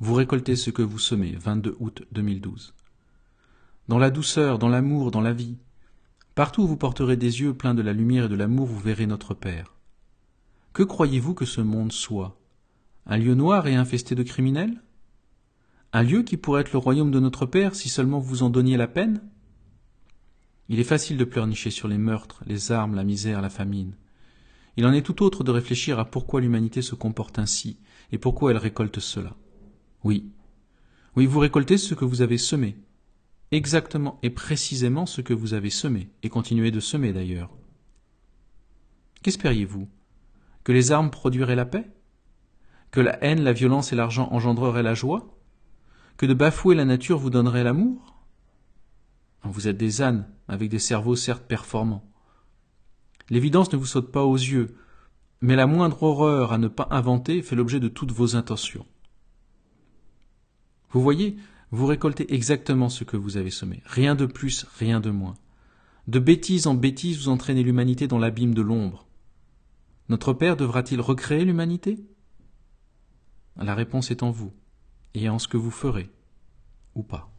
Vous récoltez ce que vous semez. 22 août 2012. Dans la douceur, dans l'amour, dans la vie. Partout où vous porterez des yeux pleins de la lumière et de l'amour, vous verrez notre Père. Que croyez-vous que ce monde soit? Un lieu noir et infesté de criminels? Un lieu qui pourrait être le royaume de notre Père si seulement vous en donniez la peine? Il est facile de pleurnicher sur les meurtres, les armes, la misère, la famine. Il en est tout autre de réfléchir à pourquoi l'humanité se comporte ainsi et pourquoi elle récolte cela. Oui. Oui, vous récoltez ce que vous avez semé. Exactement et précisément ce que vous avez semé, et continuez de semer d'ailleurs. Qu'espériez-vous? Que les armes produiraient la paix? Que la haine, la violence et l'argent engendreraient la joie? Que de bafouer la nature vous donnerait l'amour? Vous êtes des ânes, avec des cerveaux certes performants. L'évidence ne vous saute pas aux yeux, mais la moindre horreur à ne pas inventer fait l'objet de toutes vos intentions. Vous voyez, vous récoltez exactement ce que vous avez semé. Rien de plus, rien de moins. De bêtise en bêtise, vous entraînez l'humanité dans l'abîme de l'ombre. Notre Père devra-t-il recréer l'humanité? La réponse est en vous, et en ce que vous ferez, ou pas.